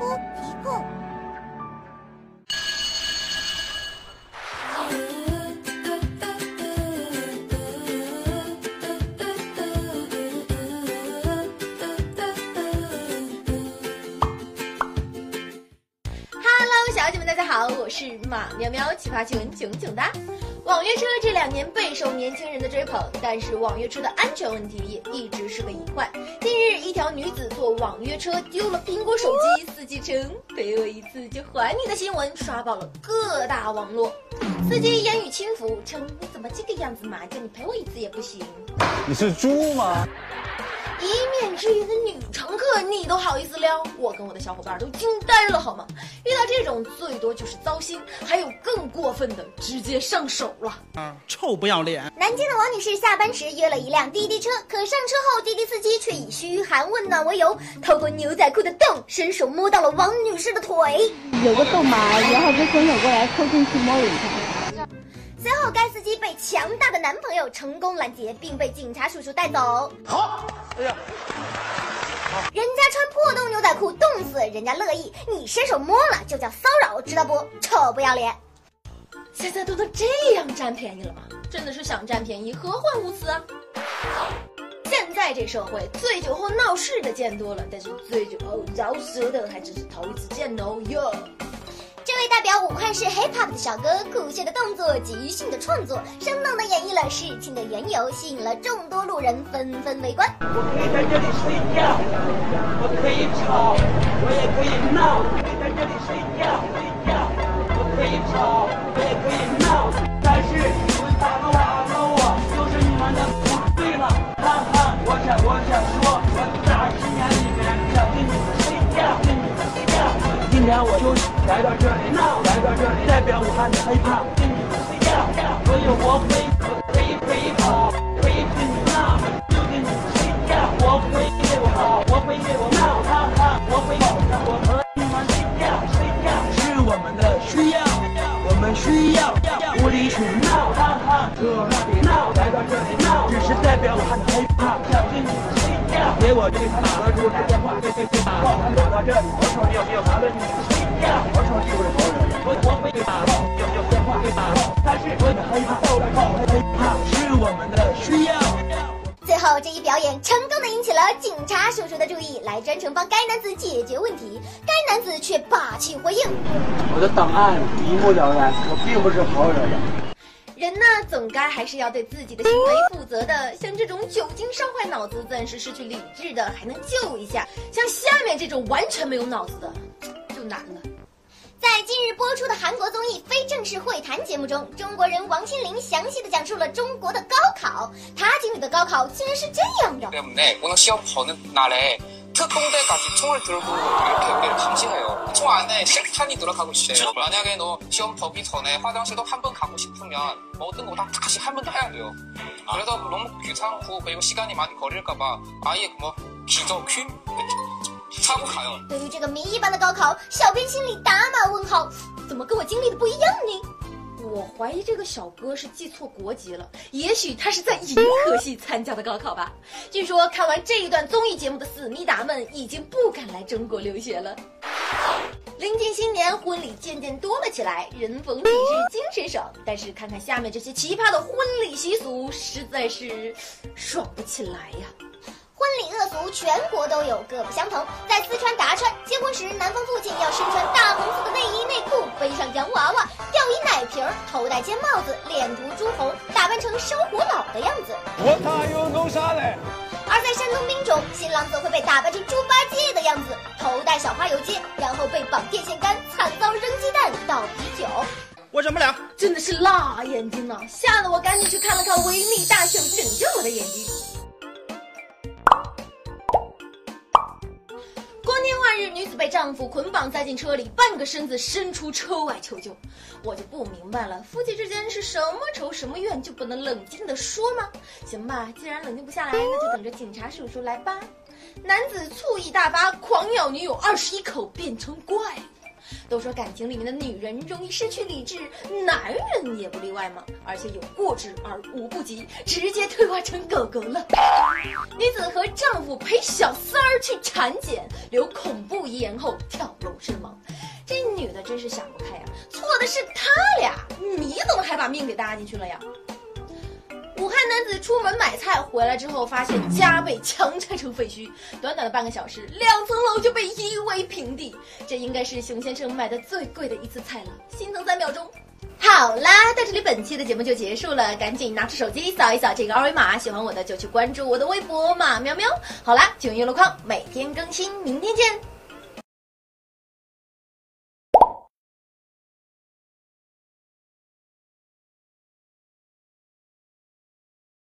こ行是马喵喵，奇葩趣闻囧囧哒。网约车这两年备受年轻人的追捧，但是网约车的安全问题也一直是个隐患。近日，一条女子坐网约车丢了苹果手机，司机称“陪我一次就还你”的新闻刷爆了各大网络。司机言语轻浮，称“你怎么这个样子嘛，叫你陪我一次也不行”。你是猪吗？一面之缘的女乘客，你都好意思撩？我跟我的小伙伴都惊呆了，好吗？遇到这种最多就是糟心，还有更过分的，直接上手了。臭不要脸！南京的王女士下班时约了一辆滴滴车，可上车后，滴滴司机却以嘘寒问暖为由，透过牛仔裤的洞，伸手摸到了王女士的腿。有个洞嘛，然后就伸手过来凑进去摸了一下。随后，该司机被强大的男朋友成功拦截，并被警察叔叔带走。好，哎呀，人家穿破洞牛仔裤冻死，人家乐意，你伸手摸了就叫骚扰，知道不？臭不要脸！现在都能这样占便宜了吗？真的是想占便宜，何患无辞啊！现在这社会，醉酒后闹事的见多了，但是醉酒后饶舌的还真是头一次见哦哟。为代表武汉市 hip hop 的小哥，酷炫的动作，即兴的创作，生动的演绎了事情的缘由，吸引了众多路人纷纷围观。我可以在这里睡觉，我可以吵，我也可以闹，表武汉的 hiphop 跟你睡觉，所以我会我可以可以跑，可以跟你闹，就跟你睡觉，我会给我跑，我会给我闹，哈哈，我会保证我和你们睡觉，睡觉是我们的需要，我们需要无理取闹，哈哈，这里闹，来到这里闹，只是代表武汉的 hiphop 想跟你睡觉，给我对他打了出来电话，对对对，报他打到这里，我说你有没有麻烦你睡觉，我说你会我我会打报，有有电话会打是我的 hiphop 到来报 hiphop 是我们的需要。最后，这一表演成功的引起了警察叔叔的注意，来专程帮该男子解决问题。该男子却霸气回应：我的档案一目了然，我并不是好惹的。人呢，总该还是要对自己的行为负责的。像这种酒精烧坏脑子、暂时失去理智的，还能救一下；像下面这种完全没有脑子的，就难了。在近日播出的韩国综艺《非正式会谈》节目中，中国人王心凌详细的讲述了中国的高考。她经历的高考竟然是这样的。 때문에 오늘 시험 보는 날에 특공대까지 총을 들고 이렇게 우리를 감시해요. 총 안에 실탄이 들어가고 있어요. 만약에 너 시험 보기 전에 화장실도 한 번 가고 싶으면 모든 거 다 다시 한 번 더 해야 돼요. 그래서 너무 귀찮고 그리고 시간이 많이 걸릴까봐 아예 뭐 기저 퀸 擦不卡了。对于这个谜一般的高考，小编心里打满问号，怎么跟我经历的不一样呢？我怀疑这个小哥是记错国籍了，也许他是在银河系参加的高考吧。据说看完这一段综艺节目的思密达们，已经不敢来中国留学了。临近新年，婚礼渐渐多了起来，人逢喜事精神爽。但是看看下面这些奇葩的婚礼习俗，实在是爽不起来呀。婚礼恶俗全国都有，各不相同。在四川达川，结婚时男方父亲要身穿大红色的内衣内裤，背上洋娃娃，吊一奶瓶儿，头戴尖帽子，脸涂朱红，打扮成烧火佬的样子。我他又弄啥嘞？而在山东滨州，新郎则会被打扮成猪八戒的样子，头戴小花游街，然后被绑电线杆，惨遭扔鸡蛋、倒啤酒。我忍不了。真的是辣眼睛啊！吓得我赶紧去看了看维密大秀，拯救我的眼睛。女子被丈夫捆绑塞进车里，半个身子伸出车外求救。我就不明白了，夫妻之间是什么仇什么怨，就不能冷静的说吗？行吧，既然冷静不下来，那就等着警察叔叔来吧。男子醋意大发，狂咬女友二十一口，变成怪物。都说感情里面的女人容易失去理智，男人也不例外嘛。而且有过之而无不及，直接退化成狗狗了。女子和丈夫陪小三儿去产检，留恐怖遗言后跳楼身亡。这女的真是想不开呀、错的是他俩，你怎么还把命给搭进去了呀？武汉男子出门买菜回来之后，发现家被强拆成废墟，短短的半个小时，两层楼就被夷为平地。这应该是熊先生买的最贵的一次菜了，心疼三秒钟。好啦，到这里本期的节目就结束了，赶紧拿出手机扫一扫这个二维码，喜欢我的就去关注我的微博马喵喵。好啦，九月路况每天更新，明天见。